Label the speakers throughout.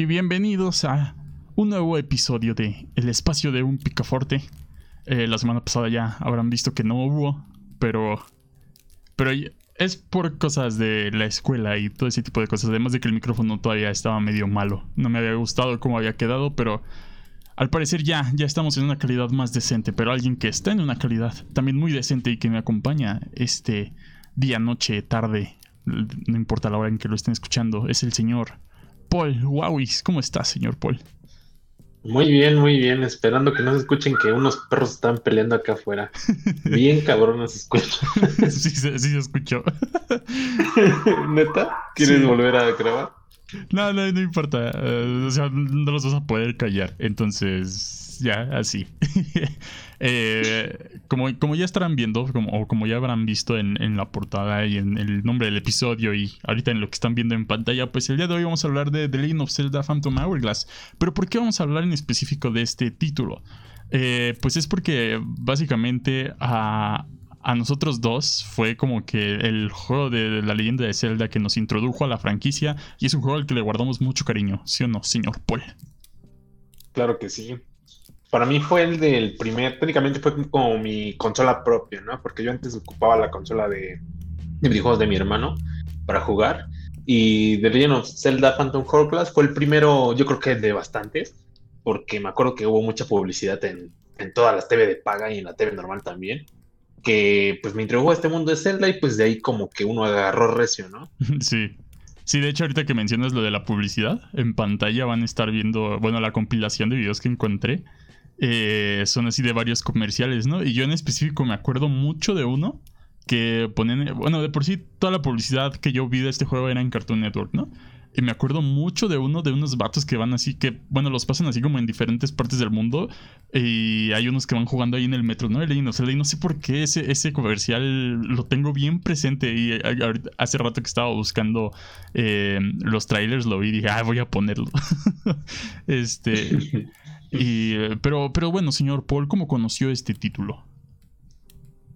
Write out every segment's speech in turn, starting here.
Speaker 1: y bienvenidos a un nuevo episodio de El espacio de un picaforte. Eh, la semana pasada ya habrán visto que no hubo, pero, pero es por cosas de la escuela y todo ese tipo de cosas. Además de que el micrófono todavía estaba medio malo. No me había gustado cómo había quedado, pero al parecer ya, ya estamos en una calidad más decente. Pero alguien que está en una calidad también muy decente y que me acompaña este día, noche, tarde, no importa la hora en que lo estén escuchando, es el señor Paul Wowis. ¿Cómo está, señor Paul?
Speaker 2: Muy bien, muy bien. Esperando que no se escuchen que unos perros están peleando acá afuera. Bien cabrón se escucha.
Speaker 1: sí, sí, se escuchó.
Speaker 2: ¿Neta? ¿Quieres volver a grabar?
Speaker 1: No, no, no importa. Eh, o sea, no los vas a poder callar. Entonces, ya, así. Eh, como, ya estarán viendo, o como ya habrán visto en, la portada y en el nombre del episodio y ahorita en lo que están viendo en pantalla, pues el día de hoy vamos a hablar de The Legend of Zelda Phantom Hourglass. Pero ¿por qué vamos a hablar en específico de este título? Eh, pues es porque básicamente a, a nosotros dos fue como que el juego de la leyenda de Zelda que nos introdujo a la franquicia y es un juego al que le guardamos mucho cariño, ¿sí o no, señor Paul?
Speaker 2: Claro que sí para mí fue el del primer, técnicamente fue como mi consola propia, ¿no? Porque yo antes ocupaba la consola de, de videojuegos de mi hermano para jugar. Y The Legend of Zelda Phantom Hourglass fue el primero, yo creo que de bastantes, porque me acuerdo que hubo mucha publicidad en, en todas las TV de paga y en la TV normal también, que pues me introdujo a este mundo de Zelda y pues de ahí como que uno agarró recio, ¿no?
Speaker 1: Sí. Sí, de hecho ahorita que mencionas lo de la publicidad, en pantalla van a estar viendo, bueno, la compilación de videos que encontré eh, son así de varios comerciales, ¿no? Y yo en específico me acuerdo mucho de uno que ponen, bueno, de por sí toda la publicidad que yo vi de este juego era en Cartoon Network, ¿no? Y me acuerdo mucho de uno de unos vatos que van así, que, bueno, los pasan así como en diferentes partes del mundo. Y hay unos que van jugando ahí en el metro, ¿no? Y no sé por qué ese, ese comercial lo tengo bien presente. Y hace rato que estaba buscando eh, los trailers lo vi y dije, ah, voy a ponerlo. este. Y, pero, pero bueno, señor Paul, ¿cómo conoció este título?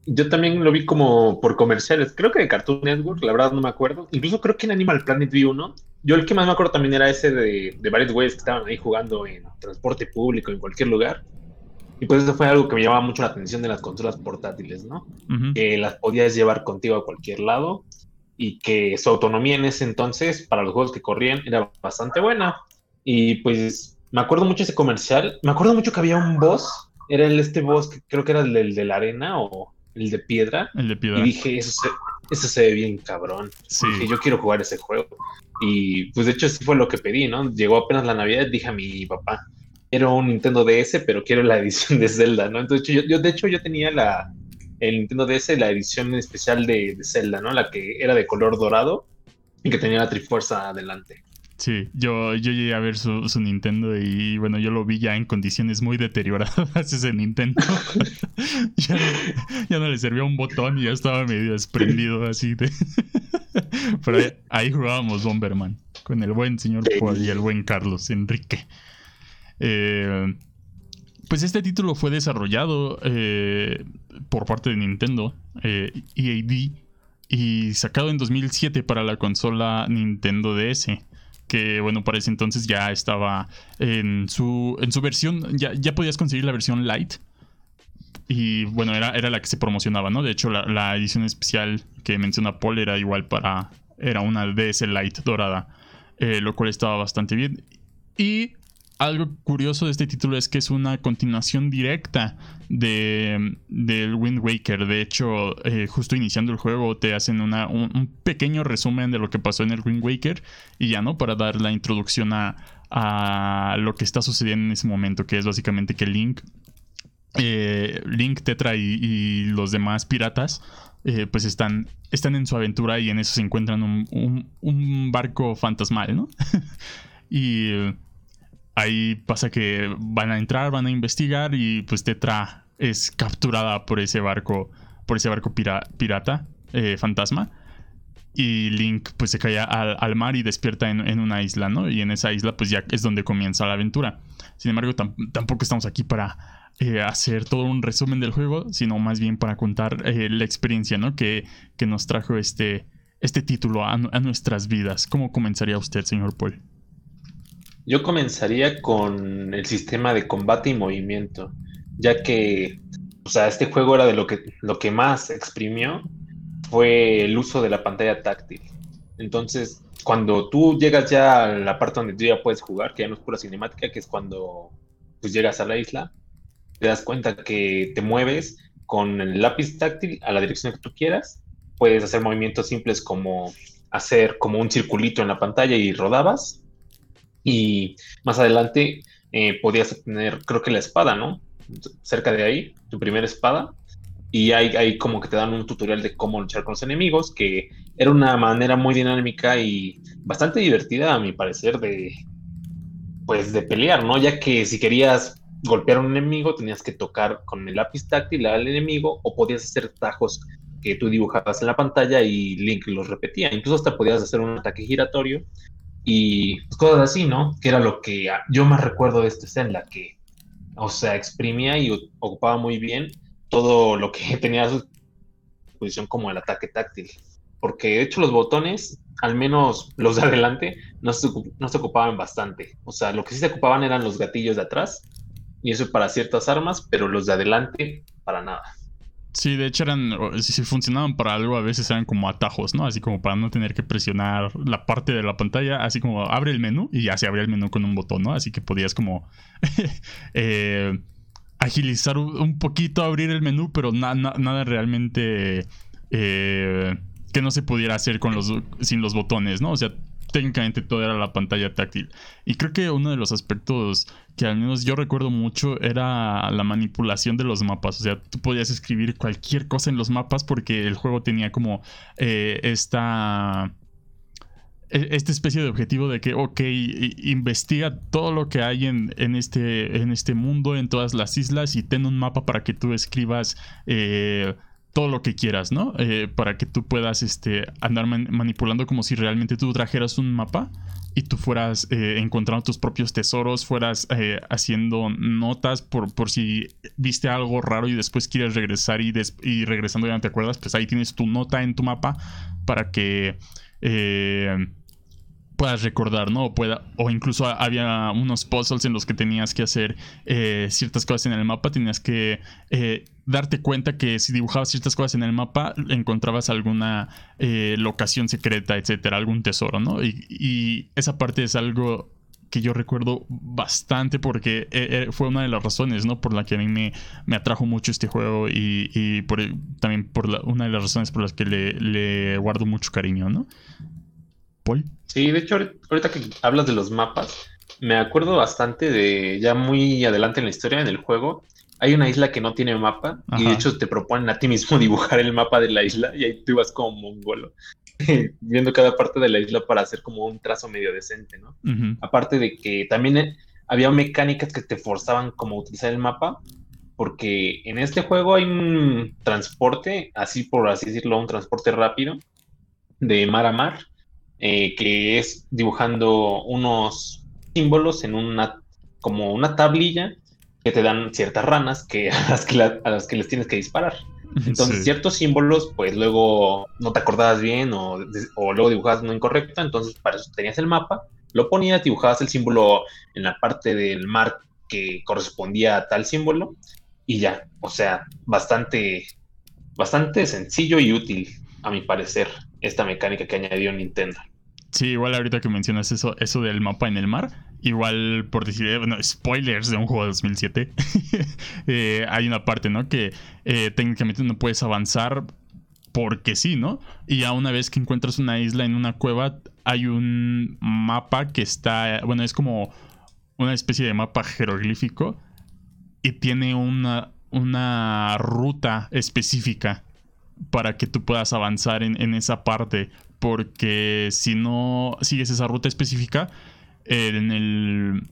Speaker 2: Yo también lo vi como por comerciales. Creo que de Cartoon Network, la verdad no me acuerdo. Incluso creo que en Animal Planet vi uno. Yo el que más me acuerdo también era ese de, de varios güeyes que estaban ahí jugando en transporte público, en cualquier lugar. Y pues eso fue algo que me llamaba mucho la atención de las consolas portátiles, ¿no? Que las podías llevar contigo a cualquier lado y que su autonomía en ese entonces para los juegos que corrían era bastante buena. Y pues me acuerdo mucho ese comercial. Me acuerdo mucho que había un boss. Era el este boss que creo que era el de la arena o el de piedra.
Speaker 1: El de piedra.
Speaker 2: Y dije, eso se, eso se ve bien cabrón. Sí. Dije, yo quiero jugar ese juego. Y pues de hecho sí fue lo que pedí, ¿no? Llegó apenas la Navidad, dije a mi papá, era un Nintendo DS, pero quiero la edición de Zelda, ¿no? Entonces yo, yo de hecho yo tenía la, el Nintendo DS, la edición especial de, de Zelda, ¿no? La que era de color dorado y que tenía la Trifuerza adelante.
Speaker 1: Sí, yo, yo llegué a ver su, Nintendo y bueno, yo lo vi ya en condiciones muy deterioradas ese Nintendo. ya, no le servía un botón y ya estaba medio desprendido así de... Pero ahí, jugábamos Bomberman con el buen señor Paul y el buen Carlos Enrique. Eh, pues este título fue desarrollado eh, por parte de Nintendo, eh, EAD, y sacado en 2007 para la consola Nintendo DS que bueno, para ese entonces ya estaba en su, en su versión, ya, ya podías conseguir la versión light. Y bueno, era, era la que se promocionaba, ¿no? De hecho, la, edición especial que menciona Paul era igual para, era una DS Light dorada, eh, lo cual estaba bastante bien. Y algo curioso de este título es que es una continuación directa de, del Wind Waker. De hecho, eh, justo iniciando el juego te hacen una, un, pequeño resumen de lo que pasó en el Wind Waker y ya, ¿no? Para dar la introducción a, a lo que está sucediendo en ese momento, que es básicamente que Link, eh, Link, Tetra y, los demás piratas eh, pues están, están en su aventura y en eso se encuentran un, un, un barco fantasmal, ¿no? y ahí pasa que van a entrar, van a investigar y pues Tetra es capturada por ese barco, por ese barco pirata, eh, fantasma. Y Link pues se cae al, mar y despierta en, una isla, ¿no? Y en esa isla pues ya es donde comienza la aventura. Sin embargo, tampoco estamos aquí para eh, hacer todo un resumen del juego, sino más bien para contar eh, la experiencia, ¿no? Que, que, nos trajo este, este título a, a nuestras vidas. ¿Cómo comenzaría usted, señor Paul?
Speaker 2: Yo comenzaría con el sistema de combate y movimiento, ya que, o sea, este juego era de lo que, lo que más exprimió fue el uso de la pantalla táctil. Entonces, cuando tú llegas ya a la parte donde tú ya puedes jugar, que ya no es pura cinemática, que es cuando pues, llegas a la isla, te das cuenta que te mueves con el lápiz táctil a la dirección que tú quieras. Puedes hacer movimientos simples como hacer como un circulito en la pantalla y rodabas. Y más adelante eh, podías tener, creo que la espada, ¿no? Cerca de ahí, tu primera espada. Y hay, hay como que te dan un tutorial de cómo luchar con los enemigos, que era una manera muy dinámica y bastante divertida, a mi parecer, de, pues, de pelear, ¿no? Ya que si querías golpear a un enemigo, tenías que tocar con el lápiz táctil al enemigo o podías hacer tajos que tú dibujabas en la pantalla y Link los repetía. Incluso hasta podías hacer un ataque giratorio y pues, cosas así, ¿no? Que era lo que yo más recuerdo de esta escena, que, o sea, exprimía y ocupaba muy bien todo lo que tenía su posición como el ataque táctil. Porque de hecho los botones, al menos los de adelante, no se, no se ocupaban bastante. O sea, lo que sí se ocupaban eran los gatillos de atrás y eso para ciertas armas, pero los de adelante para nada.
Speaker 1: Sí, de hecho eran, si funcionaban para algo, a veces eran como atajos, ¿no? Así como para no tener que presionar la parte de la pantalla, así como abre el menú y ya se abría el menú con un botón, ¿no? Así que podías como eh, agilizar un poquito, abrir el menú, pero nada realmente eh, que no se pudiera hacer con los, sin los botones, ¿no? O sea, técnicamente todo era la pantalla táctil. Y creo que uno de los aspectos que al menos yo recuerdo mucho era la manipulación de los mapas. O sea, tú podías escribir cualquier cosa en los mapas porque el juego tenía como eh, esta e, esta especie de objetivo de que, ok, investiga todo lo que hay en, en, este, en este mundo, en todas las islas, y ten un mapa para que tú escribas eh, todo lo que quieras, ¿no? Eh, para que tú puedas este, andar manipulando como si realmente tú trajeras un mapa y tú fueras eh, encontrando tus propios tesoros, fueras eh, haciendo notas por, por si viste algo raro y después quieres regresar y, y regresando ya no te acuerdas, pues ahí tienes tu nota en tu mapa para que puedas recordar, ¿no? O, pueda, o incluso había unos puzzles en los que tenías que hacer eh, ciertas cosas en el mapa, tenías que eh, darte cuenta que si dibujabas ciertas cosas en el mapa, encontrabas alguna eh, locación secreta, etcétera, algún tesoro, ¿no? Y, esa parte es algo que yo recuerdo bastante porque fue una de las razones, ¿no? Por la que a mí me, me atrajo mucho este juego y, por, también por una de las razones por las que le guardo mucho cariño, ¿no? Paul.
Speaker 2: Sí, de hecho, ahorita que hablas de los mapas, me acuerdo bastante de ya muy adelante en la historia, en el juego, hay una isla que no tiene mapa y de hecho te proponen a ti mismo dibujar el mapa de la isla y ahí tú vas como mongolo viendo cada parte de la isla para hacer como un trazo medio decente, ¿no? Aparte de que también eh, había mecánicas que te forzaban como a utilizar el mapa porque en este juego hay un transporte, así por así decirlo, un transporte rápido de mar a mar eh, que es dibujando unos símbolos en una, como una tablilla que te dan ciertas ranas que, a, las que a las que les tienes que disparar. Entonces, ciertos símbolos, pues luego no te acordabas bien o, o luego dibujabas no incorrecto, entonces para eso tenías el mapa, lo ponías, dibujabas el símbolo en la parte del mar que correspondía a tal símbolo y ya, o sea, bastante, bastante sencillo y útil, a mi parecer esta mecánica que añadió Nintendo.
Speaker 1: Sí, igual ahorita que mencionas eso, eso del mapa en el mar, igual por decir, eh, bueno, spoilers de un juego de 2007, eh, hay una parte, ¿no? Que eh, técnicamente no puedes avanzar porque sí, ¿no? Y ya una vez que encuentras una isla en una cueva, hay un mapa que está, bueno, es como una especie de mapa jeroglífico y tiene una, una ruta específica para que tú puedas avanzar en, esa parte. Porque si no sigues esa ruta específica, en el.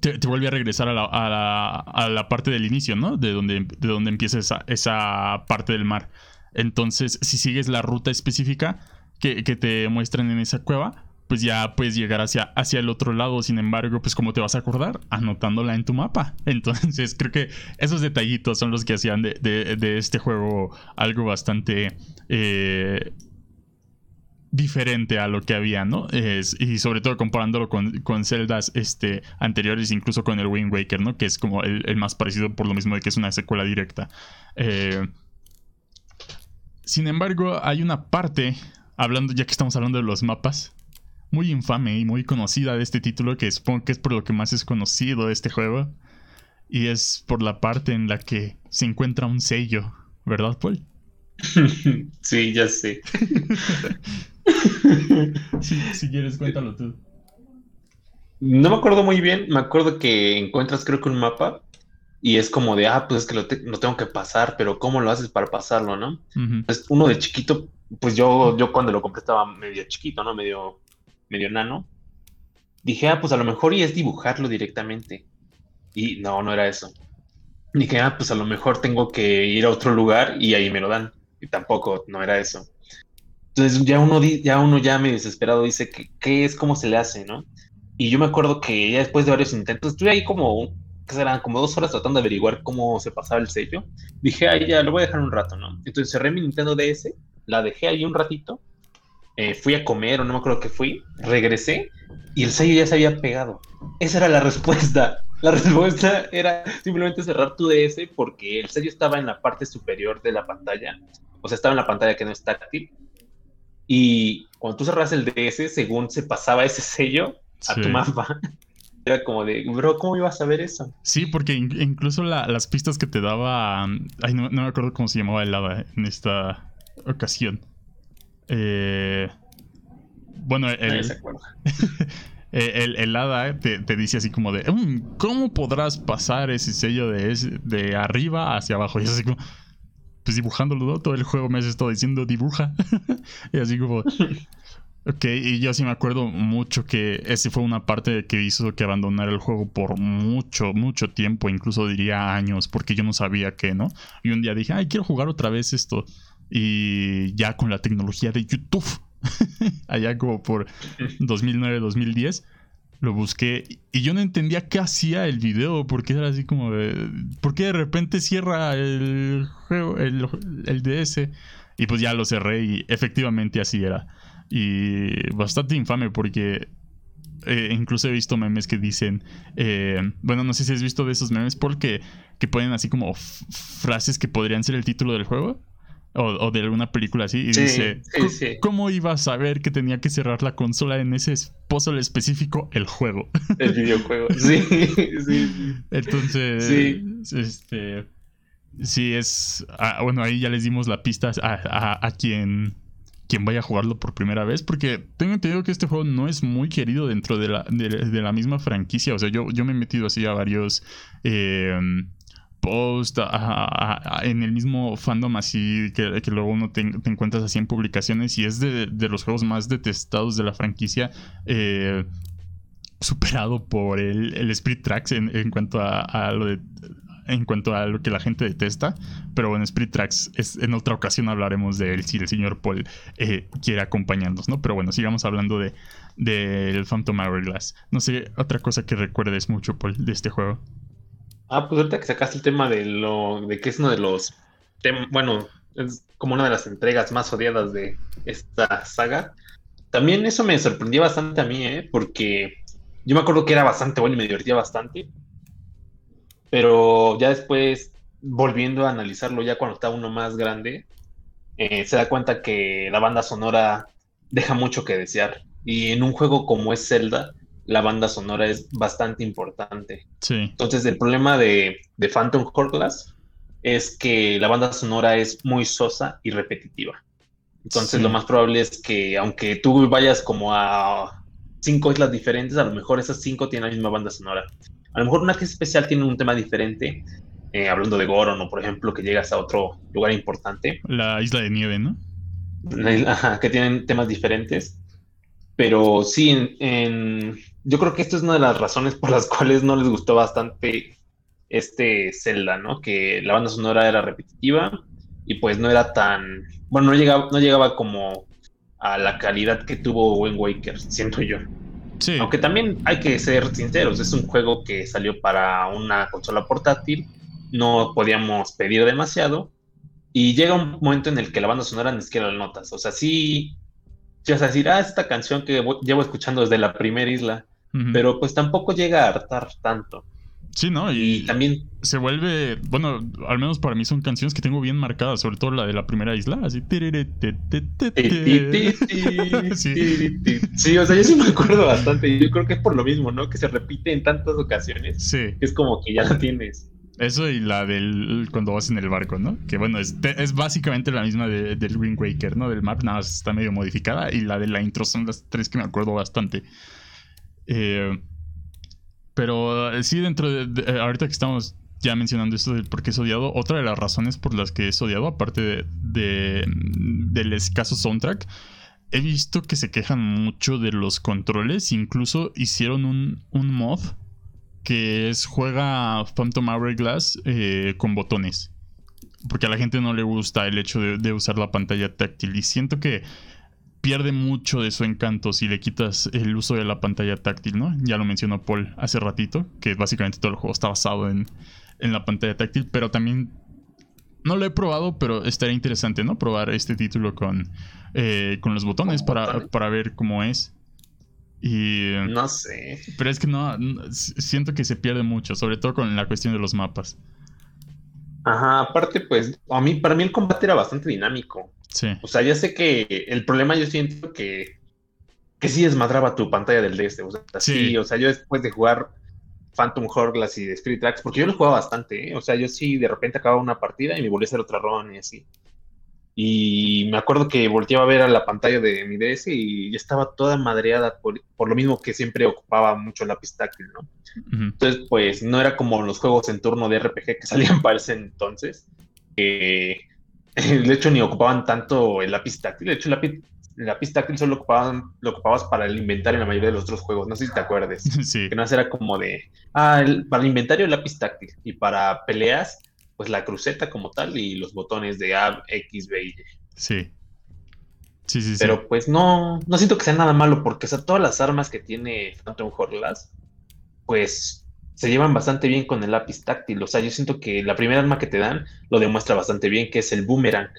Speaker 1: Te, vuelve a regresar a la, a, la, parte del inicio, ¿no? De donde, de donde empieza esa, esa parte del mar. Entonces, si sigues la ruta específica que, que te muestran en esa cueva, pues ya puedes llegar hacia, hacia el otro lado. Sin embargo, pues como te vas a acordar, anotándola en tu mapa. Entonces creo que esos detallitos son los que hacían de, este juego algo bastante... Eh, diferente a lo que había, ¿no? y sobre todo comparándolo con, con celdas este, anteriores, incluso con el Wind Waker, ¿no? Que es como el, más parecido por lo mismo de que es una secuela directa. Eh, sin embargo, hay una parte, hablando, ya que estamos hablando de los mapas, muy infame y muy conocida de este título, que supongo que es por lo que más es conocido de este juego. Y es por la parte en la que se encuentra un sello, ¿verdad, Paul?
Speaker 2: sí, ya sé.
Speaker 1: si quieres, cuéntalo tú.
Speaker 2: No me acuerdo muy bien, me acuerdo que encuentras creo que un mapa y es como de, ah, pues es que lo, tengo que pasar, pero ¿cómo lo haces para pasarlo, no? Es uno de chiquito, pues yo, yo cuando lo compré estaba medio chiquito, ¿no? Medio, medio nano. Dije, ah, pues a lo mejor y es dibujarlo directamente. Y no, no era eso. Dije, ah, pues a lo mejor tengo que ir a otro lugar y ahí me lo dan. Y tampoco, no era eso. Entonces ya uno, ya uno ya me desesperado dice que qué es, cómo se le hace, ¿no? Y yo me acuerdo que ya después de varios intentos, estuve ahí como, ¿qué serán? Como dos horas tratando de averiguar cómo se pasaba el sello. Dije, ahí ya lo voy a dejar un rato, ¿no? Entonces cerré mi Nintendo DS, la dejé ahí un ratito, eh, fui a comer o no me acuerdo qué fui, regresé y el sello ya se había pegado. Esa era la respuesta. La respuesta era simplemente cerrar tu DS porque el sello estaba en la parte superior de la pantalla. O sea, estaba en la pantalla que no es táctil. Y cuando tú cerras el DS, según se pasaba ese sello, a tu mapa. Era como de, bro, ¿cómo ibas a ver eso?
Speaker 1: Sí, porque incluso las pistas que te daba. Ay, no, me acuerdo cómo se llamaba el hada en esta ocasión. Eh, bueno, el, el, el, hada te, dice así como de, mm, ¿cómo podrás pasar ese sello de, de arriba hacia abajo? Y es así como, pues dibujándolo todo el juego me has estado diciendo dibuja. y así como, Ok, y yo sí me acuerdo mucho que ese fue una parte que hizo que abandonara el juego por mucho, mucho tiempo, incluso diría años, porque yo no sabía qué, ¿no? Y un día dije, ay, quiero jugar otra vez esto. Y ya con la tecnología de YouTube, allá como por 2009, 2010, lo busqué y yo no entendía qué hacía el video, porque era así como de, ¿por qué de repente cierra el juego, el, el DS? Y pues ya lo cerré y efectivamente así era. Y bastante infame porque eh, incluso he visto memes que dicen, eh, bueno, no sé si has visto de esos memes porque que ponen así como frases que podrían ser el título del juego. O, de alguna película así y dice ¿Cómo iba a saber que tenía que cerrar la consola en ese puzzle específico el juego?
Speaker 2: El videojuego, sí, sí.
Speaker 1: Entonces, sí. este sí es ah, bueno, ahí ya les dimos la pista a quien quien vaya a jugarlo por primera vez, porque tengo entendido que este juego no es muy querido dentro de la, de, la misma franquicia. O sea, yo, yo me he metido así a varios eh, posts en el mismo fandom así que, luego uno te, encuentras así en publicaciones y es de, los juegos más detestados de la franquicia. Eh, superado por el, Spirit Tracks en, cuanto a, lo de en cuanto a lo que la gente detesta. Pero bueno, Spirit Tracks, es, en otra ocasión hablaremos de él si el señor Paul eh, quiere acompañarnos, ¿no? Pero bueno, sigamos hablando de del Phantom Hourglass. No sé, otra cosa que recuerdes mucho, Paul, de este juego.
Speaker 2: Ah, pues ahorita que sacaste el tema de lo de que es uno de los bueno, es como una de las entregas más odiadas de esta saga. También eso me sorprendió bastante a mí, ¿eh? Porque yo me acuerdo que era bastante bueno y me divertía bastante. Pero ya después, volviendo a analizarlo, ya cuando está uno más grande, eh, se da cuenta que la banda sonora deja mucho que desear. Y en un juego como es Zelda, la banda sonora es bastante importante.
Speaker 1: Sí.
Speaker 2: Entonces, el problema de, de Phantom Hourglass es que la banda sonora es muy sosa y repetitiva. Entonces, lo más probable es que, aunque tú vayas como a cinco islas diferentes, a lo mejor esas cinco tienen la misma banda sonora. A lo mejor una que es especial tiene un tema diferente. Eh, hablando de Goron o, por ejemplo, que llegas a otro lugar importante.
Speaker 1: La isla de nieve, ¿no?
Speaker 2: ajá, que tienen temas diferentes. Pero sí, en, yo creo que esto es una de las razones por las cuales no les gustó bastante este Zelda, ¿no? Que la banda sonora era repetitiva y pues no era tan, bueno, no llegaba, no llegaba como a la calidad que tuvo Wind Waker, siento yo. Aunque también hay que ser sinceros, es un juego que salió para una consola portátil, no podíamos pedir demasiado, y llega un momento en el que la banda sonora ni siquiera la notas. O sea, sí, si vas a decir, ah, esta canción que llevo escuchando desde la primera isla, pero pues tampoco llega a hartar tanto.
Speaker 1: Sí, ¿no? Y, también se vuelve, bueno, al menos para mí son canciones que tengo bien marcadas, sobre todo la de la primera isla, así.
Speaker 2: Sí, o sea, yo sí me acuerdo bastante. Yo creo que es por lo mismo, ¿no? Que se repite en tantas ocasiones.
Speaker 1: Sí.
Speaker 2: es como que ya la tienes.
Speaker 1: Eso y la del cuando vas en el barco, ¿no? Que bueno, es, es básicamente la misma de, del Wind Waker, ¿no? Del map, nada más está medio modificada. Y la de la intro son las tres que me acuerdo bastante. Eh, pero eh, sí, dentro de, eh, Ahorita que estamos ya mencionando esto del por qué es odiado, otra de las razones por las que es odiado, aparte de, del escaso soundtrack, he visto que se quejan mucho de los controles. Incluso hicieron un, un mod que es juega Phantom Hourglass eh, con botones. Porque a la gente no le gusta el hecho de, usar la pantalla táctil. Y siento que pierde mucho de su encanto si le quitas el uso de la pantalla táctil, ¿no? Ya lo mencionó Paul hace ratito, que básicamente todo el juego está basado en, la pantalla táctil, pero también no lo he probado, pero estaría interesante, ¿no? Probar este título con, eh, con los botones para, para, ver cómo es. Y,
Speaker 2: no sé.
Speaker 1: Pero es que no, siento que se pierde mucho, sobre todo con la cuestión de los mapas.
Speaker 2: Ajá, aparte, pues, a mí, para mí el combate era bastante dinámico.
Speaker 1: Sí.
Speaker 2: O sea, ya sé que el problema yo siento que, que sí desmadraba tu pantalla del DS. O sea, sí. o sea, yo después de jugar Phantom Hourglass y Spirit Tracks, porque yo lo jugaba bastante, ¿eh? o sea, yo sí de repente acababa una partida y me volví a hacer otra run y así. Y me acuerdo que volteaba a ver a la pantalla de mi DS y ya estaba toda madreada por, lo mismo que siempre ocupaba mucho el lápiz táctil, ¿no? Entonces, pues no era como los juegos en turno de RPG que salían para ese entonces. de hecho, ni ocupaban tanto el lápiz táctil. De hecho, el lápiz, el lápiz táctil solo ocupaban, lo ocupabas para el inventario en la mayoría de los otros juegos. No sé si te acuerdes.
Speaker 1: Sí.
Speaker 2: Que no era como de, ah, para el inventario el lápiz táctil. Y para peleas pues la cruceta como tal y los botones de A, X, B y Y.
Speaker 1: Sí. Sí, sí,
Speaker 2: Pero pues no, no siento que sea nada malo porque, o sea, todas las armas que tiene Phantom Hourglass, pues se llevan bastante bien con el lápiz táctil. O sea, yo siento que la primera arma que te dan lo demuestra bastante bien, que es el boomerang.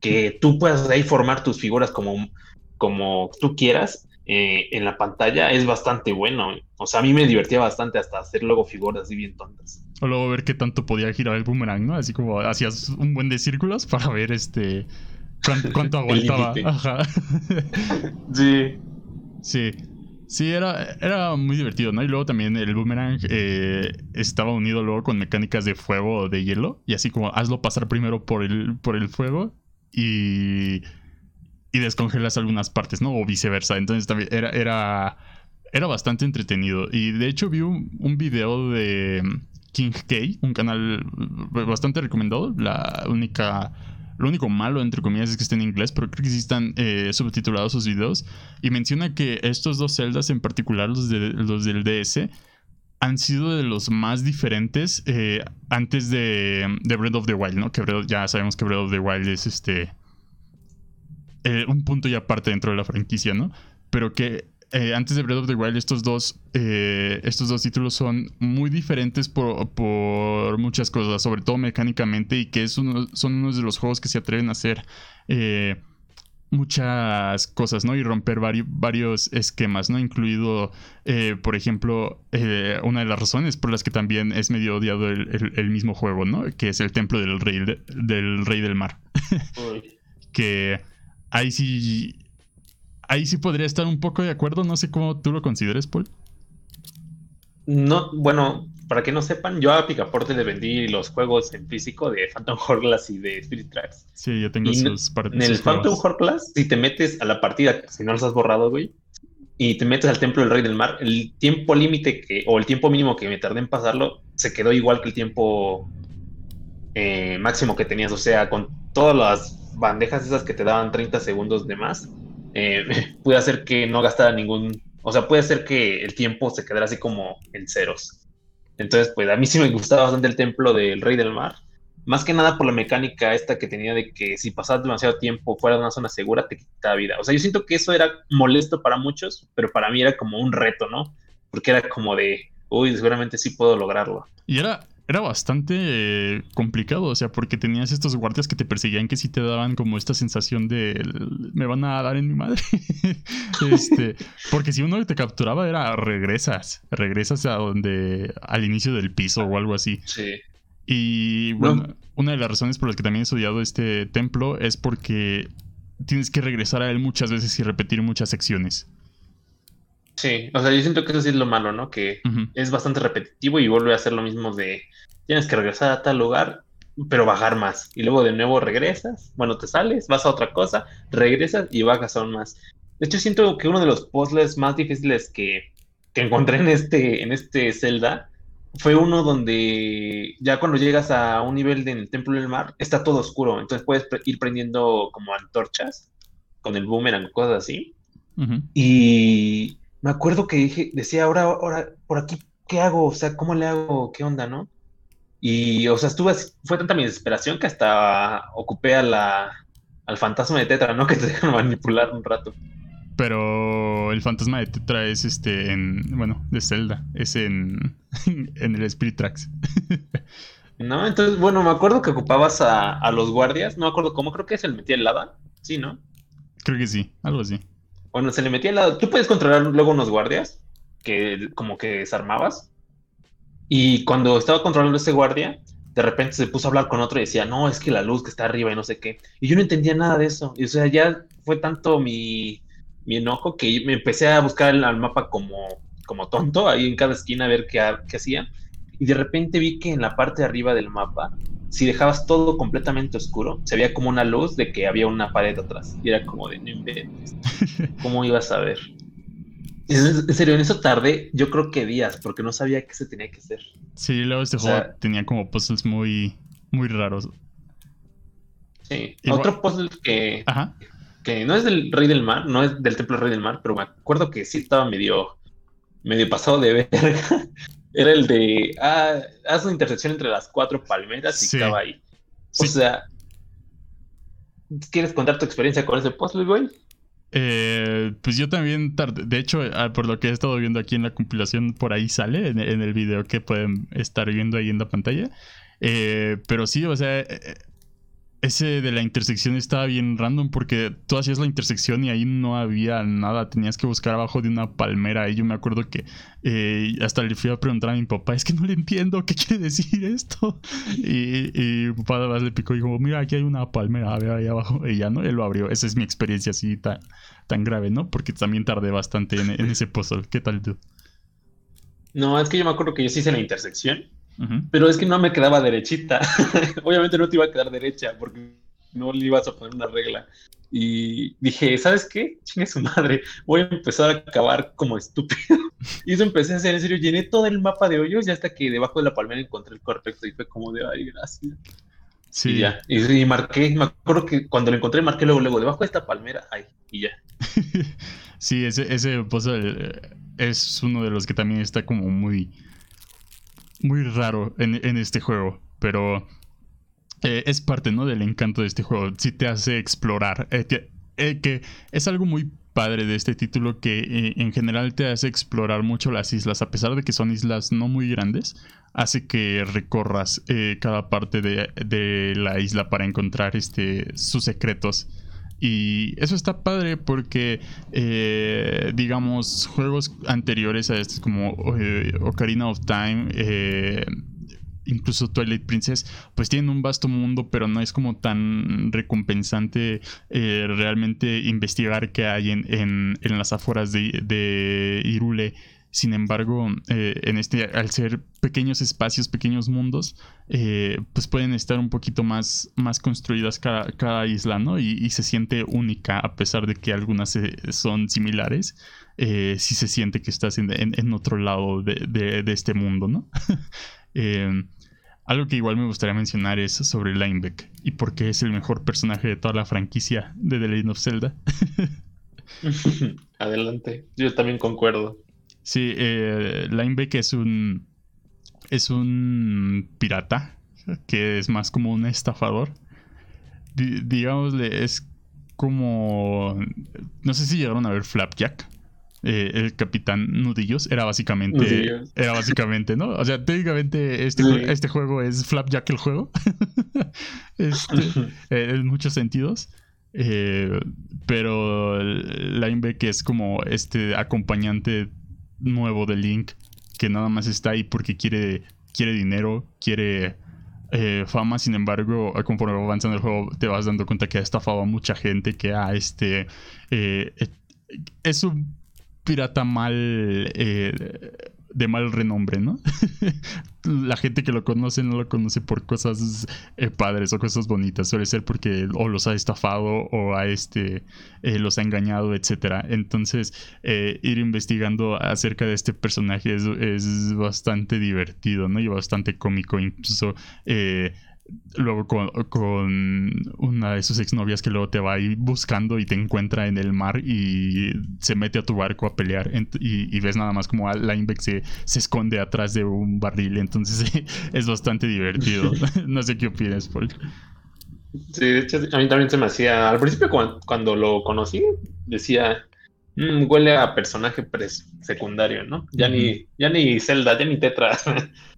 Speaker 2: Que tú puedas ahí formar tus figuras como, como tú quieras eh, en la pantalla es bastante bueno. O sea, a mí me divertía bastante hasta hacer luego figuras así bien tontas.
Speaker 1: O luego ver qué tanto podía girar el boomerang, ¿no? Así como hacías un buen de círculos para ver este cuánto, aguantaba. Ajá.
Speaker 2: sí.
Speaker 1: Sí. Sí, era, era muy divertido, ¿no? Y luego también el boomerang eh, estaba unido luego con mecánicas de fuego o de hielo. Y así como hazlo pasar primero por el, por el fuego y y descongelas algunas partes, ¿no? O viceversa. Entonces también era, era, era bastante entretenido. Y de hecho vi un, video de King K, un canal bastante recomendado. La única... Lo único malo, entre comillas, es que está en inglés, pero creo que sí están eh, subtitulados sus videos. Y menciona que estos dos celdas, en particular los, de, los del DS, han sido de los más diferentes eh, antes de, de, Breath of the Wild, ¿no? Que ya sabemos que Breath of the Wild es este eh, un punto y aparte dentro de la franquicia, ¿no? Pero que eh, antes de Breath of the Wild estos dos, eh, estos dos títulos son muy diferentes por, muchas cosas, sobre todo mecánicamente, y que es uno, son unos de los juegos que se atreven a hacer muchas cosas, ¿no? Y romper varios esquemas, ¿no? Incluido, por ejemplo, una de las razones por las que también es medio odiado el, mismo juego, ¿no? Que es el templo del rey, del, rey del mar. que ahí sí. Ahí sí podría estar un poco de acuerdo. No sé cómo tú lo consideres, Paul.
Speaker 2: No, bueno, para que no sepan, yo a Picaporte le vendí los juegos en físico de Phantom Hourglass y de Spirit Tracks.
Speaker 1: Sí, yo tengo sus
Speaker 2: partes. En el Phantom Hourglass, si te metes a la partida, si no los has borrado, güey, y te metes al Templo del Rey del Mar, el tiempo límite que, o el tiempo mínimo que me tardé en pasarlo, se quedó igual que el tiempo eh, máximo que tenías. O sea, con todas las bandejas esas que te daban 30 segundos de más, eh, puede hacer que no gastara ningún, o sea, puede hacer que el tiempo se quedara así como en ceros. Entonces, pues a mí sí me gustaba bastante el templo del Rey del Mar. Más que nada por la mecánica esta que tenía de que si pasabas demasiado tiempo fuera de una zona segura te quitaba vida. O sea, yo siento que eso era molesto para muchos, pero para mí era como un reto, ¿no? Porque era como de, uy, seguramente sí puedo lograrlo.
Speaker 1: Y era, era bastante eh, complicado, o sea, porque tenías estos guardias que te perseguían que sí te daban como esta sensación de me van a dar en mi madre. este, porque si uno te capturaba era regresas, regresas a donde al inicio del piso o algo así.
Speaker 2: Sí.
Speaker 1: Y bueno, una de las razones por las que también he estudiado este templo es porque tienes que regresar a él muchas veces y repetir muchas secciones.
Speaker 2: Sí, o sea, yo siento que eso sí es lo malo, ¿no? Que es bastante repetitivo y vuelve a hacer lo mismo de tienes que regresar a tal lugar, pero bajar más. Y luego de nuevo regresas, bueno, te sales, vas a otra cosa, regresas y bajas aún más. De hecho, siento que uno de los puzzles más difíciles que, que encontré en este, en este Zelda fue uno donde ya cuando llegas a un nivel del Templo del Mar, está todo oscuro. Entonces puedes ir prendiendo como antorchas con el boomerang, cosas así. Y me acuerdo que dije, decía, ahora, ahora, por aquí, ¿qué hago? O sea, ¿cómo le hago? ¿Qué onda, no? Y, o sea, estuve, fue tanta mi desesperación que hasta ocupé a la, al fantasma de Tetra, ¿no? Que te dejan manipular un rato.
Speaker 1: Pero el fantasma de Tetra es este en. Bueno, de Zelda. Es en. en el Spirit Tracks.
Speaker 2: no, entonces, bueno, me acuerdo que ocupabas a, a, los guardias. No me acuerdo cómo, creo que se le metía el lava. Sí, ¿no?
Speaker 1: Creo que sí, algo así.
Speaker 2: Bueno, se le metía el lado. Tú puedes controlar luego unos guardias que como que desarmabas. Y cuando estaba controlando ese guardia, de repente se puso a hablar con otro y decía, no, es que la luz que está arriba y no sé qué. Y yo no entendía nada de eso. Y o sea, ya fue tanto mi, mi enojo que me empecé a buscar el, mapa como, como tonto, ahí en cada esquina a ver qué, qué hacía. Y de repente vi que en la parte de arriba del mapa, si dejabas todo completamente oscuro, se veía como una luz de que había una pared atrás. Y era como de, no inventes. ¿Cómo ibas a ver? En serio, en eso tardé, yo creo que días, porque no sabía qué se tenía que hacer.
Speaker 1: Sí, luego este juego tenía como puzzles muy, muy raros.
Speaker 2: Sí, otro puzzle que, que no es del Rey del Mar, no es del Templo del Rey del Mar, pero me acuerdo que sí estaba medio, medio pasado de verga. Era el de, ah, haz una intersección entre las cuatro palmeras y estaba ahí. O sea, ¿quieres contar tu experiencia con ese puzzle, güey?
Speaker 1: Eh, pues yo también tardé. De hecho, ah, por lo que he estado viendo aquí en la compilación, por ahí sale en, el video que pueden estar viendo ahí en la pantalla. Eh, pero sí, o sea, eh, ese de la intersección estaba bien random porque tú hacías la intersección y ahí no había nada. Tenías que buscar abajo de una palmera. Y yo me acuerdo que eh, hasta le fui a preguntar a mi papá: Es que no le entiendo, ¿qué quiere decir esto? Y, mi papá además le picó y dijo: Mira, aquí hay una palmera, a ver ahí abajo. Y ya no, él lo abrió. Esa es mi experiencia así tan, tan grave, ¿no? Porque también tardé bastante en, ese puzzle. ¿Qué tal tú?
Speaker 2: No, es que yo me acuerdo que yo sí hice la intersección pero es que no me quedaba derechita. Obviamente no te iba a quedar derecha porque no le ibas a poner una regla. Y dije, ¿sabes qué? Chingue su madre, voy a empezar a acabar como estúpido. y eso empecé a hacer, en serio, llené todo el mapa de hoyos y hasta que debajo de la palmera encontré el correcto y fue como de, ay, gracias. Sí. Y ya, y, marqué, me acuerdo que cuando lo encontré, marqué luego, luego, debajo de esta palmera, ay, y ya.
Speaker 1: sí, ese, ese puzzle es uno de los que también está como muy muy raro en, este juego, pero eh, es parte, ¿no? Del encanto de este juego. Si te hace explorar. Eh, eh, que, es algo muy padre de este título que en general te hace explorar mucho las islas, a pesar de que son islas no muy grandes, hace que recorras cada parte de, de, la isla para encontrar este, sus secretos. Y eso está padre porque, eh, digamos, juegos anteriores a estos como eh, Ocarina of Time, eh, incluso Twilight Princess, pues tienen un vasto mundo, pero no es como tan recompensante realmente investigar qué hay en, en, las afueras de, de Irule sin embargo, eh, en este, al ser pequeños espacios, pequeños mundos, eh, pues pueden estar un poquito más, más construidas cada, isla, ¿no? Y, se siente única, a pesar de que algunas eh, son similares. sí se siente que estás en, otro lado de, este mundo, ¿no? algo que igual me gustaría mencionar es sobre Linebeck y por qué es el mejor personaje de toda la franquicia de The Legend of Zelda.
Speaker 2: Adelante, yo también concuerdo.
Speaker 1: Sí, eh, Linebeck es un. Es un pirata. Que es más como un estafador. digámosle, es como. No sé si llegaron a ver Flapjack. eh, el capitán Nudillos, era básicamente, era básicamente, ¿no? O sea, técnicamente este, este juego es Flapjack el juego, este, eh, en muchos sentidos. Eh, pero Lineback es como este acompañante nuevo de Link que nada más está ahí porque quiere, quiere dinero, quiere eh, fama. Sin embargo, conforme va avanzando el juego, te vas dando cuenta que ha estafado a mucha gente, que ha este. Eh, es un pirata mal de mal renombre, ¿no? la gente que lo conoce no lo conoce por cosas eh, padres o cosas bonitas. Suele ser porque o los ha estafado o a este eh, los ha engañado, etcétera. Entonces, eh, ir investigando acerca de este personaje es, es, bastante divertido, ¿no? Y bastante cómico. Incluso luego con, una de sus exnovias que luego te va ahí buscando y te encuentra en el mar y se mete a tu barco a pelear y, ves nada más como Lineback se, se esconde atrás de un barril. Entonces es bastante divertido. No sé qué opinas Paul.
Speaker 2: Sí, de hecho a mí también se me hacía al principio cuando, lo conocí decía mm, huele a personaje secundario, ¿no? Ya ni ya ni Zelda, ya ni Tetra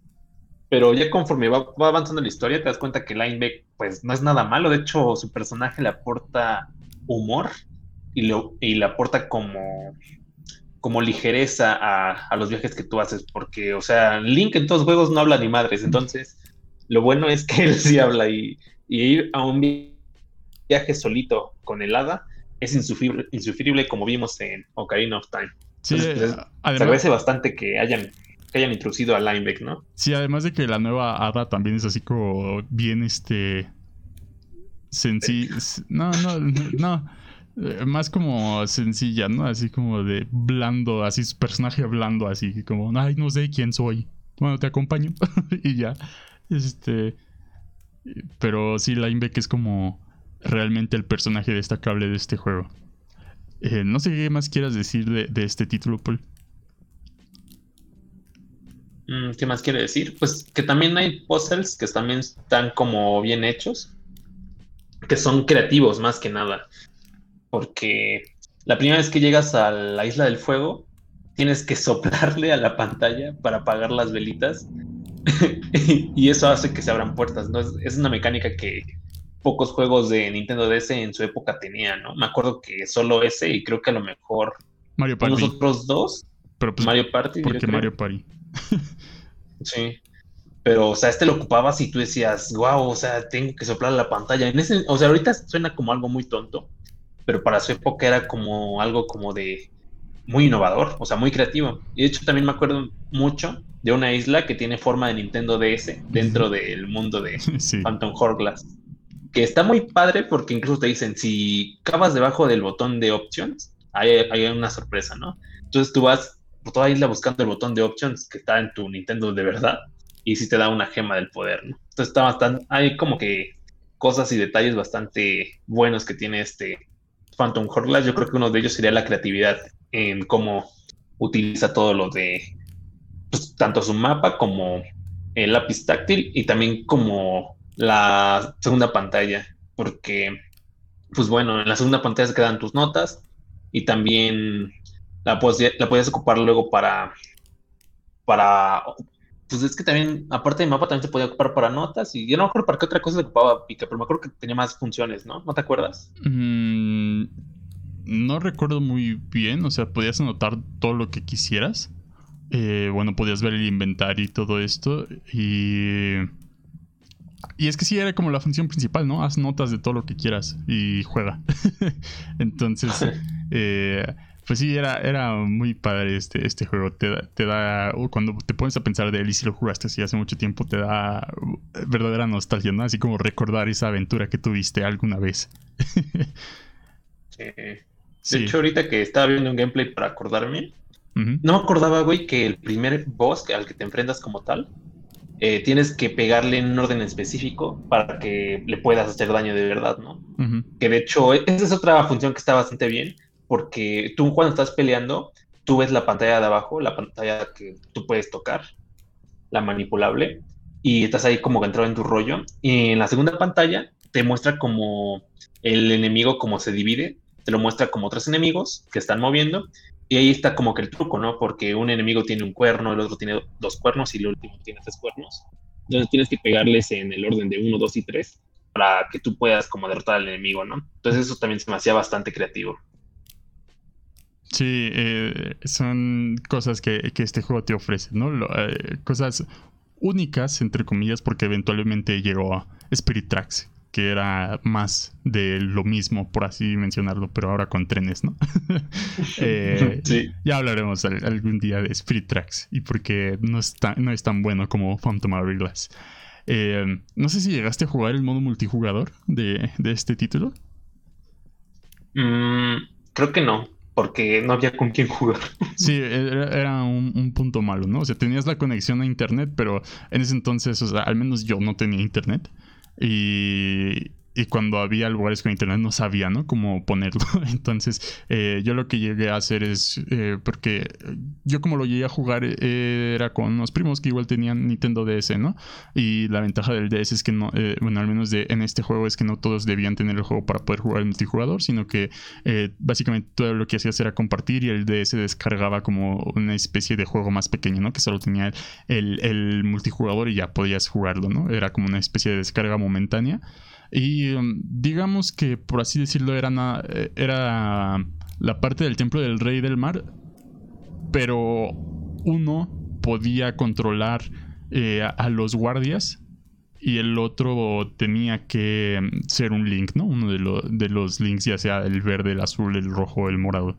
Speaker 2: pero ya conforme va, avanzando la historia te das cuenta que Lineback pues no es nada malo, de hecho su personaje le aporta humor y, lo, y le aporta como, como ligereza a, los viajes que tú haces, porque o sea, Link en todos los juegos no habla ni madres, entonces lo bueno es que él sí habla y, ir a un viaje solito con el hada es insufrible, insufrible como vimos en Ocarina of Time. Sí, se agradece bastante que hayan que hayan introducido a Lineback, ¿no?
Speaker 1: Sí, además de que la nueva Hada también es así como bien este sencilla. No, no, no. Eh, más como sencilla, ¿no? Así como de blando, así su personaje blando, así como, ay, no sé quién soy. Bueno, te acompaño. y ya. Este. Pero sí, Lineback es como realmente el personaje destacable de este juego. Eh, no sé qué más quieras decir de, de este título, Paul.
Speaker 2: Mm, ¿Qué más quiere decir? Pues que también hay puzzles que también están como bien hechos, que son creativos más que nada. Porque la primera vez que llegas a la isla del fuego, tienes que soplarle a la pantalla para apagar las velitas. y eso hace que se abran puertas, ¿no? Es, una mecánica que pocos juegos de Nintendo DS en su época tenían, ¿no? Me acuerdo que solo ese y creo que a lo mejor
Speaker 1: Mario Party.
Speaker 2: los otros dos.
Speaker 1: Pero pues, Mario Party. Porque Mario Party.
Speaker 2: sí. Pero, o sea, este lo ocupabas y tú decías, wow, o sea, tengo que soplar la pantalla. En ese, o sea, ahorita suena como algo muy tonto, pero para su época era como algo como de muy innovador, o sea, muy creativo. Y de hecho también me acuerdo mucho de una isla que tiene forma de Nintendo DS dentro del mundo de Phantom Hourglass. Que está muy padre porque incluso te dicen, si cavas debajo del botón de options, hay, hay una sorpresa, ¿no? Entonces tú vas por toda isla buscando el botón de options que está en tu Nintendo de verdad y si te da una gema del poder, ¿no? Entonces está bastante, hay como que cosas y detalles bastante buenos que tiene este Phantom Hourglass. Yo creo que uno de ellos sería la creatividad en cómo utiliza todo lo de pues, tanto su mapa como el lápiz táctil y también como la segunda pantalla, porque pues bueno, en la segunda pantalla se quedan tus notas y también la, la podías ocupar luego para, para, pues es que también, aparte de mapa, también se podía ocupar para notas y yo no me acuerdo para qué otra cosa se ocupaba Pica, pero me acuerdo que tenía más funciones, ¿no? ¿No te acuerdas?
Speaker 1: Mm, no recuerdo muy bien, o sea, podías anotar todo lo que quisieras. Eh, bueno, podías ver el inventario y todo esto y... Y es que sí, era como la función principal, ¿no? Haz notas de todo lo que quieras y juega. Entonces, eh, pues sí, era, era muy padre este, este juego. Te da, te da, cuando te pones a pensar de él y si lo jugaste así hace mucho tiempo, te da verdadera nostalgia, ¿no? Así como recordar esa aventura que tuviste alguna vez.
Speaker 2: sí. De hecho, ahorita que estaba viendo un gameplay para acordarme, no me acordaba, güey, que el primer boss al que te enfrentas como tal, eh, tienes que pegarle en un orden específico para que le puedas hacer daño de verdad, ¿no? Que de hecho, esa es otra función que está bastante bien porque tú cuando estás peleando, tú ves la pantalla de abajo, la pantalla que tú puedes tocar, la manipulable, y estás ahí como entrado en tu rollo. Y en la segunda pantalla te muestra como el enemigo como se divide, te lo muestra como tres enemigos que están moviendo, Y ahí está como que el truco, ¿no? Porque un enemigo tiene un cuerno, el otro tiene dos cuernos y el último tiene tres cuernos. Entonces tienes que pegarles en el orden de uno, dos y tres para que tú puedas como derrotar al enemigo, ¿no? Entonces eso también se me hacía bastante creativo.
Speaker 1: Sí, eh, son cosas que, este juego te ofrece, ¿no? Eh, cosas únicas, entre comillas, porque eventualmente llegó a Spirit Tracks, que era más de lo mismo, por así mencionarlo, pero ahora con trenes, ¿no? Eh, sí. Ya hablaremos algún día de Spirit Tracks y porque no es tan, no es tan bueno como Phantom Hourglass. no sé si llegaste a jugar el modo multijugador de, este título.
Speaker 2: Mm, creo que no porque no había con quién jugar.
Speaker 1: Sí, era, un, punto malo, ¿no? O sea, tenías la conexión a internet, pero en ese entonces, o sea, al menos yo no tenía internet. Y, y cuando había lugares con internet no sabía, ¿no? Cómo ponerlo. Entonces, eh, yo lo que llegué a hacer es, eh, porque yo como lo llegué a jugar eh, era con unos primos que igual tenían Nintendo DS, ¿no? Y la ventaja del DS es que no, bueno, al menos de, en este juego es que no todos debían tener el juego para poder jugar el multijugador, sino que básicamente todo lo que hacías era compartir y el DS descargaba como una especie de juego más pequeño, ¿no? Que solo tenía el, el multijugador y ya podías jugarlo, ¿no? Era como una especie de descarga momentánea. Y um, digamos que, por así decirlo, era, era la parte del templo del rey del mar, pero uno podía controlar eh, a, los guardias y el otro tenía que um, ser un link, ¿no? Uno de, de los links, ya sea el verde, el azul, el rojo, el morado.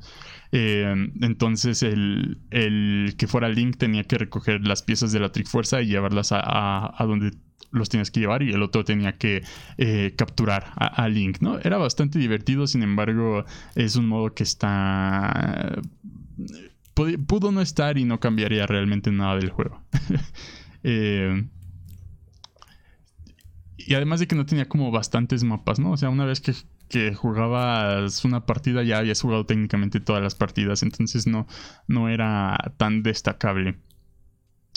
Speaker 1: Eh, entonces el, que fuera Link tenía que recoger las piezas de la Trifuerza y llevarlas a, a donde los tienes que llevar y el otro tenía que eh, capturar a, Link, ¿no? Era bastante divertido, sin embargo, es un modo que está... Pudo no estar y no cambiaría realmente nada del juego. Eh, y además de que no tenía como bastantes mapas, ¿no? O sea, una vez que, que, jugabas una partida ya habías jugado técnicamente todas las partidas, entonces no, no era tan destacable.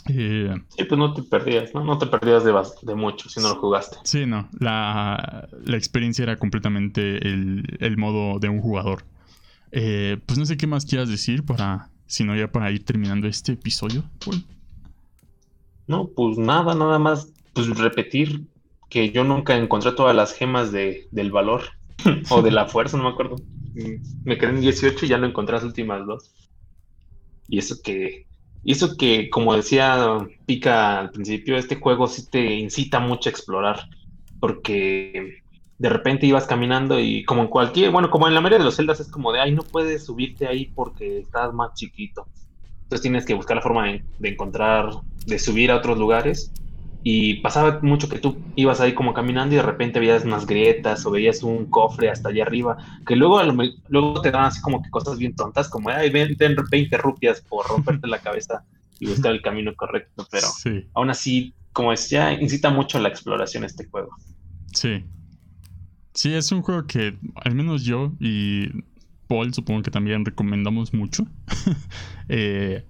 Speaker 2: Eh, sí, pues no te perdías, ¿no? No te perdías de, de mucho si no lo jugaste.
Speaker 1: Sí, no. La, experiencia era completamente el, modo de un jugador. Eh, pues no sé qué más quieras decir para, si no ya para ir terminando este episodio.
Speaker 2: No, pues nada, nada más, pues repetir que yo nunca encontré todas las gemas de, del valor o de la fuerza, no me acuerdo. Me quedé en 18 y ya no encontré las últimas dos. Y eso que y eso que, como decía Pica al principio, este juego sí te incita mucho a explorar, porque de repente ibas caminando y como en cualquier, bueno, como en la mayoría de los celdas es como de, ay, no puedes subirte ahí porque estás más chiquito. Entonces tienes que buscar la forma de encontrar, de subir a otros lugares y pasaba mucho que tú ibas ahí como caminando y de repente veías unas grietas o veías un cofre hasta allá arriba, que luego, luego te dan así como que cosas bien tontas, como, ay, ven, 20 rupias por romperte la cabeza y buscar el camino correcto, pero aún así, como decía, incita mucho la exploración este juego.
Speaker 1: Sí. Sí, es un juego que al menos yo y Paul supongo que también recomendamos mucho. Eh,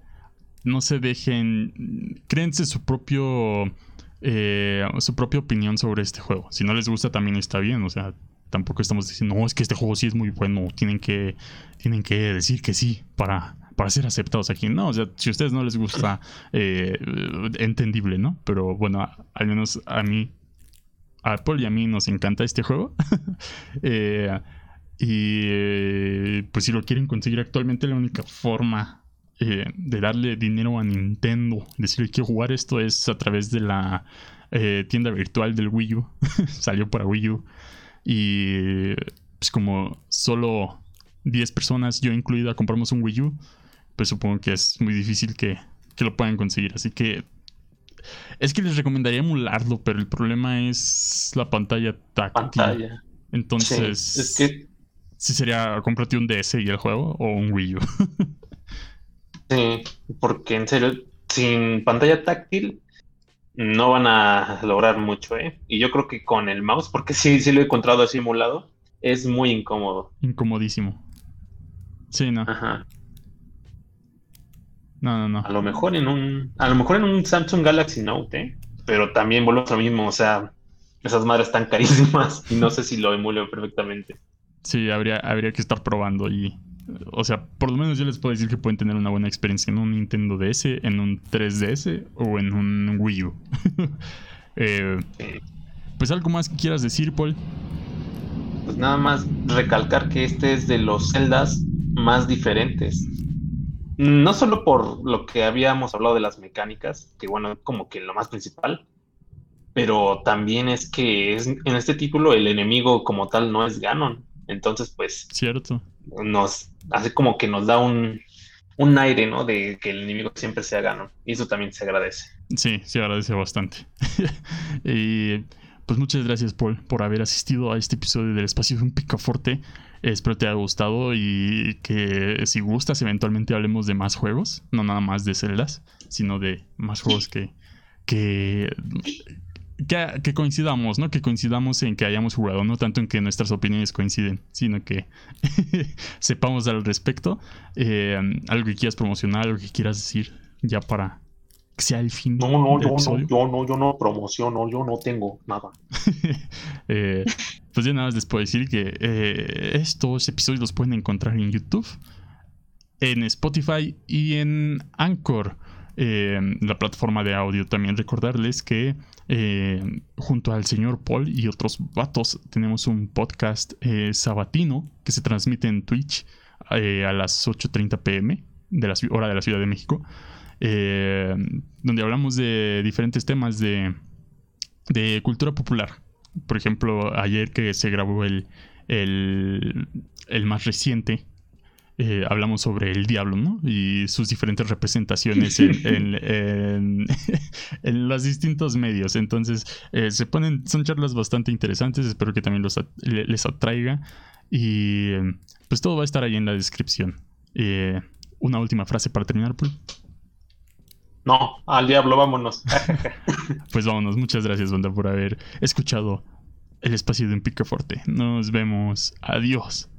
Speaker 1: no se dejen, créense su propio eh, su propia opinión sobre este juego. Si no les gusta, también está bien. O sea, tampoco estamos diciendo, no, es que este juego sí es muy bueno. Tienen que, tienen que decir que sí para, para ser aceptados aquí. No, o sea, si a ustedes no les gusta, eh, entendible, ¿no? Pero bueno, al menos a mí, a Paul y a mí nos encanta este juego. Eh, y pues si lo quieren conseguir actualmente, la única forma eh, de darle dinero a Nintendo, decirle que jugar esto es a través de la eh, tienda virtual del Wii U. Salió para Wii U. Y pues como solo 10 personas, yo incluida, compramos un Wii U, pues supongo que es muy difícil que, lo puedan conseguir. Así que es que les recomendaría emularlo, pero el problema es la pantalla táctil. Entonces, es que... si sería comprarte un DS y el juego o un Wii U.
Speaker 2: Sí, porque en serio, sin pantalla táctil no van a lograr mucho, ¿eh? Y yo creo que con el mouse, porque sí, sí lo he encontrado simulado, es muy incómodo.
Speaker 1: Incomodísimo. Sí, no. Ajá. No, no, no.
Speaker 2: A lo mejor en un, a lo mejor en un Samsung Galaxy Note, ¿eh? Pero también volvemos a lo mismo, o sea, esas madres están carísimas y no sé si lo emuleo perfectamente.
Speaker 1: Sí, habría, habría que estar probando y o sea, por lo menos yo les puedo decir que pueden tener una buena experiencia en un Nintendo DS, en un 3DS o en un Wii U. Eh, pues algo más que quieras decir, Paul.
Speaker 2: Pues nada más recalcar que este es de los celdas más diferentes. No solo por lo que habíamos hablado de las mecánicas, que bueno, como que lo más principal, pero también es que es, en este título el enemigo como tal no es Ganon. Entonces, pues.
Speaker 1: Cierto.
Speaker 2: Nos hace como que nos da un, un aire, ¿no? De que el enemigo siempre sea Ganon. Y eso también se agradece.
Speaker 1: Sí, se agradece bastante. y pues muchas gracias, Paul, por haber asistido a este episodio del Espacio de un Picaforte. Espero te haya gustado y que si gustas, eventualmente hablemos de más juegos. No nada más de celdas, sino de más juegos que, que que, coincidamos, ¿no? Que coincidamos en que hayamos jugado, no tanto en que nuestras opiniones coinciden, sino que sepamos al respecto. Eh, algo que quieras promocionar, algo que quieras decir, ya para que sea el fin.
Speaker 2: No, no, yo no, yo no, yo no promociono, yo no tengo nada.
Speaker 1: Eh, pues ya nada más les puedo decir que eh, estos episodios los pueden encontrar en YouTube, en Spotify y en Anchor. la plataforma de audio. También recordarles que eh, junto al señor Paul y otros vatos tenemos un podcast eh, sabatino que se transmite en Twitch eh, a las 8.30 pm de la hora de la Ciudad de México, donde hablamos de diferentes temas de, de, cultura popular. Por ejemplo, ayer que se grabó el, el, el más reciente, eh, hablamos sobre el diablo, ¿no? Y sus diferentes representaciones en, en, los distintos medios. Entonces, eh, se ponen, son charlas bastante interesantes, espero que también los, les atraiga. Y pues todo va a estar ahí en la descripción. Eh, una última frase para terminar, Paul.
Speaker 2: No, al diablo, vámonos.
Speaker 1: pues vámonos, muchas gracias, banda, por haber escuchado el espacio de un picaforte. Nos vemos. Adiós.